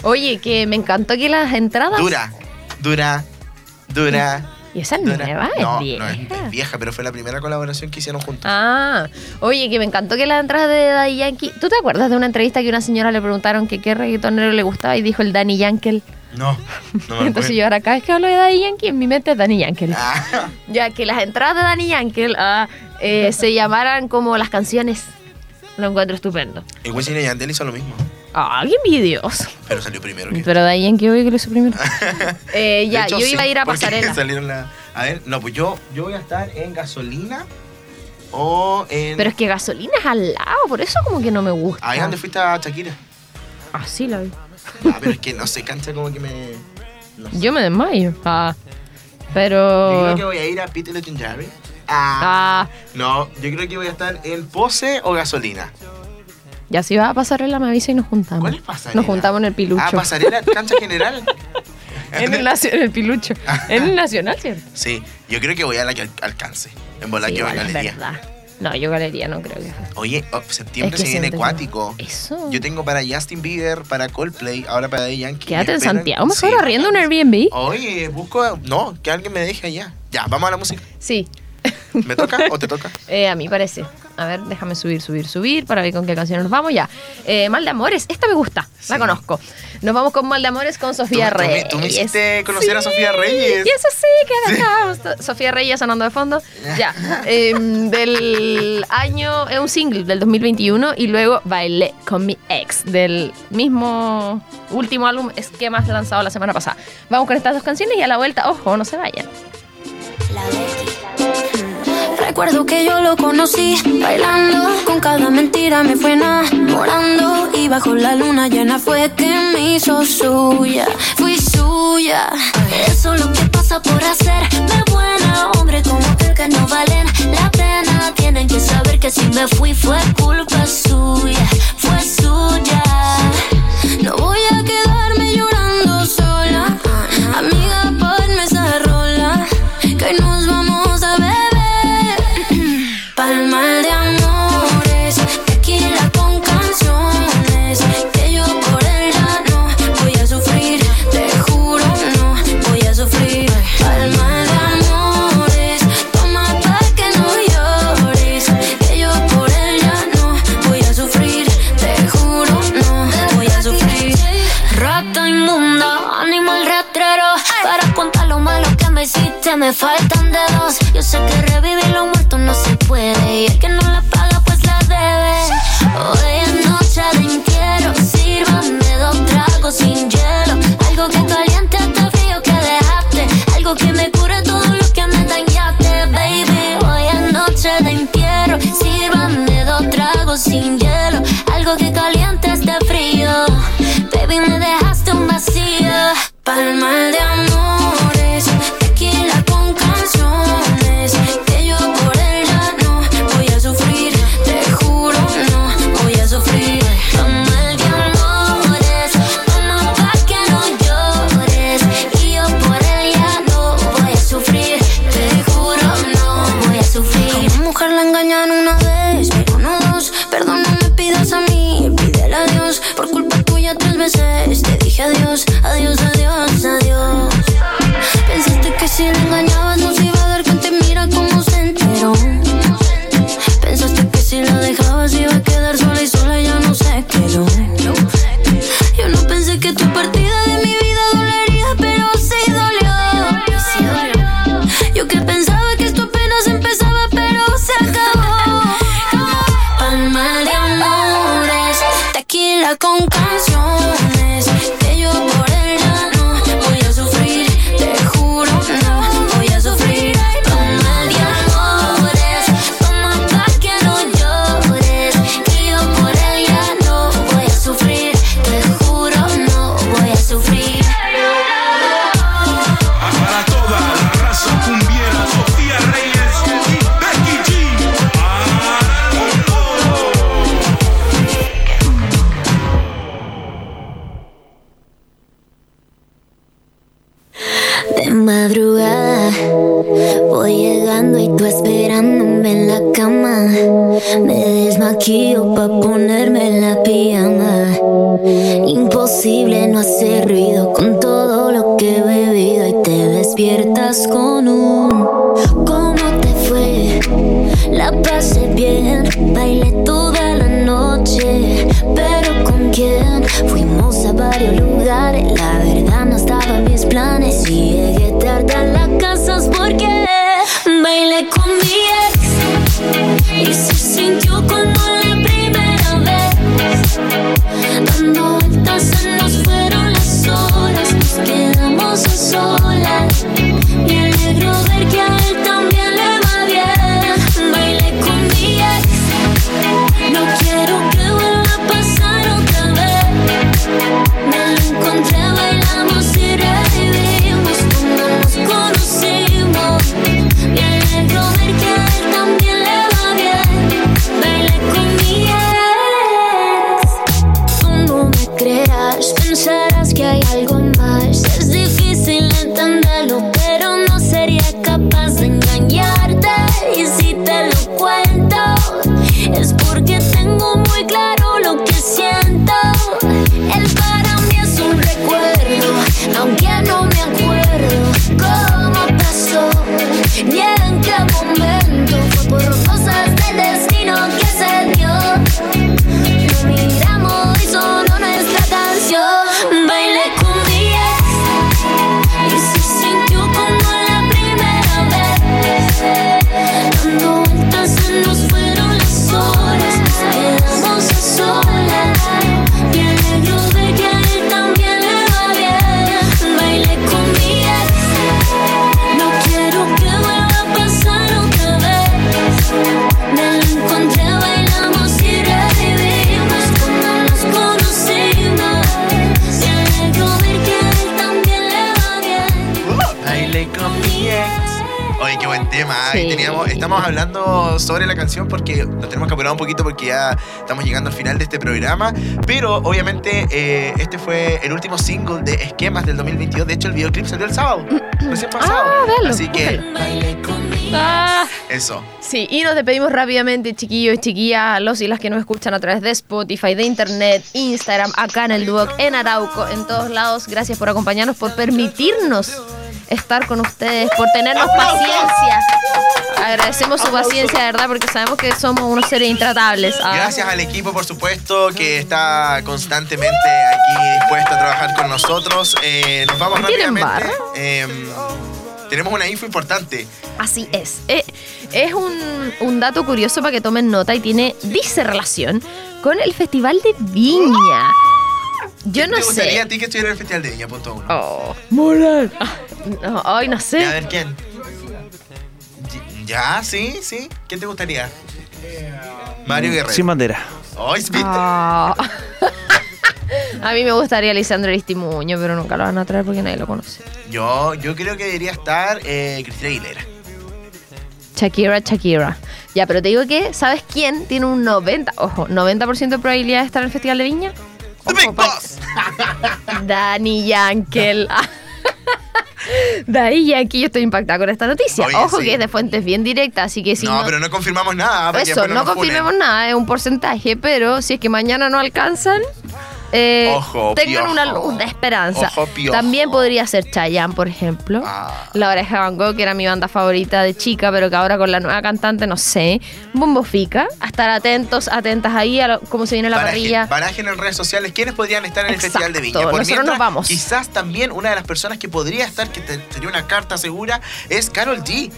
Oye, que me encantó que las entradas. dura, dura, dura. ¿Y esa es dura. nueva? No, es vieja. no, es, es vieja, pero fue la primera colaboración que hicieron juntos. Ah, oye, que me encantó que las entradas de Daddy Yankee. ¿Tú te acuerdas de una entrevista que una señora le preguntaron que qué reggaetonero le gustaba y dijo el Danny Yankee? No, no me Entonces yo ahora cada vez que hablo de Daddy Yankee, en mi mente es Danny Yankee. Ah, Ya que las entradas de Danny Yankee ah, eh, se llamaran como las canciones. Lo encuentro estupendo. y Wisin y Yandel hizo lo mismo, Ah, qué envidioso. pero salió primero que. Pero Daddy Yankee obvio que lo hizo primero. Eh, De ya, hecho, yo iba a ir a pasarela. la- A ver, no, pues yo, yo voy a estar en gasolina o en. Pero es que gasolina es al lado, por eso como que no me gusta. Ahí donde fuiste a Shakira. Ah, sí, la vi. Ah, pero es que no sé, cancha como que me. No sé. Yo me desmayo. Ah. Yo Pero. creo que voy a ir a Peter Legendary. Ah. Ah, No, yo creo que voy a estar en Pose o gasolina. Ya si vas a pasarela me avisa y nos juntamos. ¿Cuál es pasarela? Nos juntamos en el pilucho. Ah, pasarela, cancha general. en, el, en el pilucho. en el nacional, ¿cierto? Sí, yo creo que voy a la que al- alcance. En volar Sí, que va a galería. verdad. No, yo galería no creo que. Oye, oh, septiembre Es que se viene acuático. Eso. Yo tengo para Justin Bieber, para Coldplay, ahora para The Yankee. Quédate en Santiago, mejor Sí. arriendo un Airbnb. Oye, busco. No, que alguien me deje allá. Ya, vamos a la música. Sí. ¿Me toca o te toca? Eh, a mí parece. A ver, déjame subir, subir, subir para ver con qué canción nos vamos ya. Eh, Mal de Amores, esta me gusta, la conozco. Nos vamos con Mal de Amores con Sofía Tú- tú me- Reyes. tú me hiciste conocer a Sofía Reyes. Y eso sí, que acá. Sofía Reyes sonando de fondo. Ya. Eh, del año, es un single del 2021 y luego Bailé con mi ex del mismo último álbum esquemas lanzado la semana pasada. Vamos con estas dos canciones y a la vuelta, ojo, no se vayan. Recuerdo que yo lo conocí bailando, con cada mentira me fue enamorando y bajo la luna llena fue que me hizo suya, fui suya. Eso es lo que pasa por hacerme buena, hombre como aquel que no valen la pena. Tienen que saber que si me fui fue culpa suya, fue suya. No voy a quedarme se sintió como tema. Sí. Y teníamos, estamos hablando sobre la canción porque nos tenemos que apurar un poquito porque ya estamos llegando al final de este programa. Pero obviamente eh, este fue el último single de Esquemas del 2022. De hecho, el videoclip salió el sábado. Recién pasado. Ah, véalo, Así que. Ah, eso. sí, y nos despedimos rápidamente, chiquillos y chiquillas, los y las que nos escuchan a través de Spotify, de Internet, Instagram, acá en el Duoc, en Arauco, en todos lados. Gracias por acompañarnos, por permitirnos estar con ustedes, por tenernos paciencia. Agradecemos su paciencia, de verdad, porque sabemos que somos unos seres intratables. Ah. Gracias al equipo, por supuesto, que está constantemente aquí dispuesto a trabajar con nosotros. Eh, nos vamos ¿Tienen rápidamente. Eh, tenemos una info importante. Así es. Eh, es un, un dato curioso para que tomen nota y tiene, dice relación con el Festival de Viña. Yo no ¿Te gustaría sé. a ti que estuviera en el Festival de Viña? Punto uno. Oh, moral. Ah, no, ay, no Ya, a sé. ver, ¿quién? Ya, sí, sí. ¿Quién te gustaría? Mario Guerrero. Sin bandera. Ay, ¿viste? Ah. A mí me gustaría Lisandro Aristimuño, pero nunca lo van a traer porque nadie lo conoce. Yo, yo creo que debería estar eh, Cristina Aguilera. Shakira, Shakira. Ya, pero te digo que, ¿sabes quién tiene un 90, ojo, 90% de probabilidad de estar en el Festival de Viña? The Big Boss. Dani Yankel. Dani Yankee, yo estoy impactada con esta noticia. Oye, Ojo sí. que es de fuentes bien directas, así que si no, no, pero no confirmamos nada. eso, no confirmemos nada, es un porcentaje, pero si es que mañana no alcanzan, eh, Ojo, tengan una luz de esperanza. Ojo. También podría ser Chayanne, por ejemplo. Ah. La Oreja Van Gogh, que era mi banda favorita de chica, pero que ahora con la nueva cantante, no sé. Bombo Fica. A estar atentos, atentas ahí a lo- cómo se viene la parrilla. barajen en redes sociales quiénes podrían estar en el. Festival de Viña. Por Nosotros mientras, nos vamos. Quizás también una de las personas que podría estar, que te- sería una carta segura, es Carol G.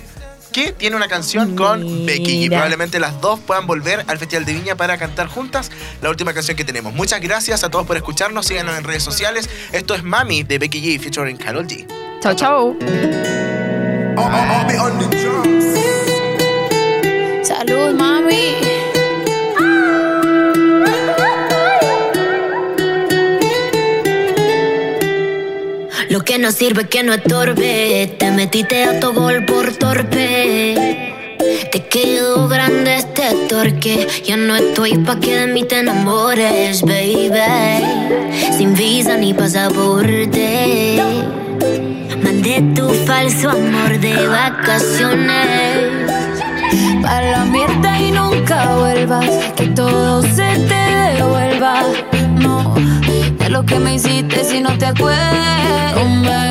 Que tiene una canción con Becky y probablemente las dos puedan volver al Festival de Viña para cantar juntas la última canción que tenemos. Muchas gracias a todos por escucharnos, síganos en redes sociales. Esto es Mami de Becky G featuring Carol G. Chau, chau. Salud, mami. Lo que no sirve que no estorbe. Te metiste a tu gol por torpe. Te quedó grande este torque. Ya no estoy pa' que de mí te enamores, baby. Sin visa ni pasaporte. Mandé tu falso amor de vacaciones. Para la mierda y nunca vuelvas, que todo se te devuelva. No, si no te acuerdas.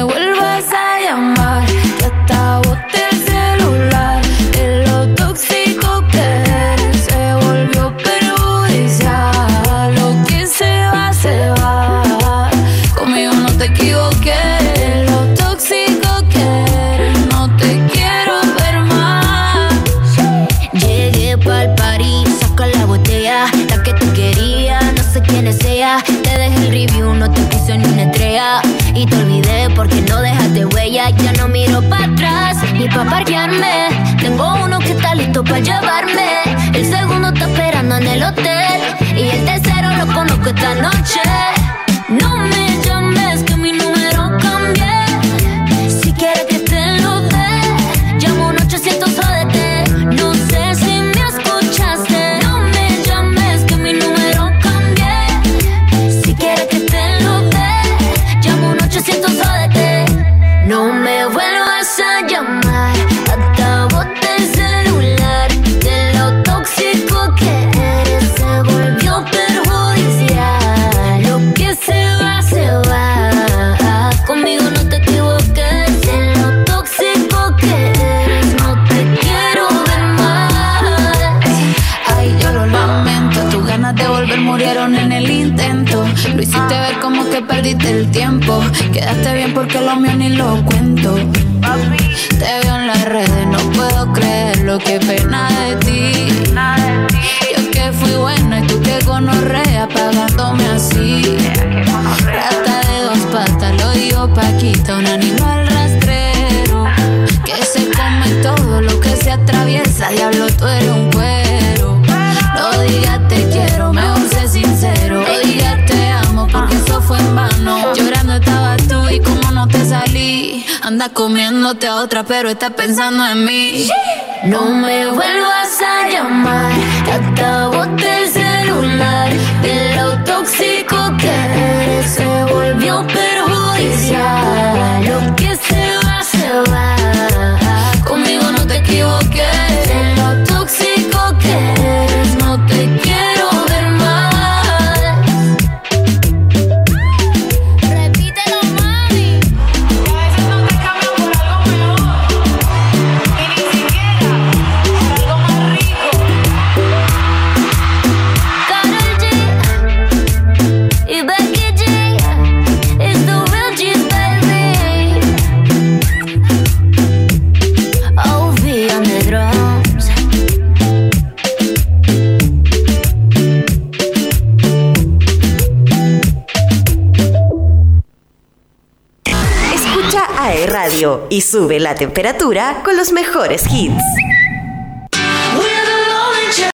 Que pena de ti. Yo que fui buena y tú que gonorrea pagándome así. Rata de dos patas, lo digo Paquita, un animal rastrero. Que se come todo lo que se atraviesa. Diablo, tú eres un cuero. No digas te quiero, mejor sé sincero. No digas te amo, porque eso fue en vano. Llorando estabas tú y como no te salí. Anda comiéndote a otra, pero estás pensando en mí. No me vuelvas a llamar, que hasta boté el celular. De lo tóxico que eres, se volvió perjudicial. Y sube la temperatura con los mejores hits.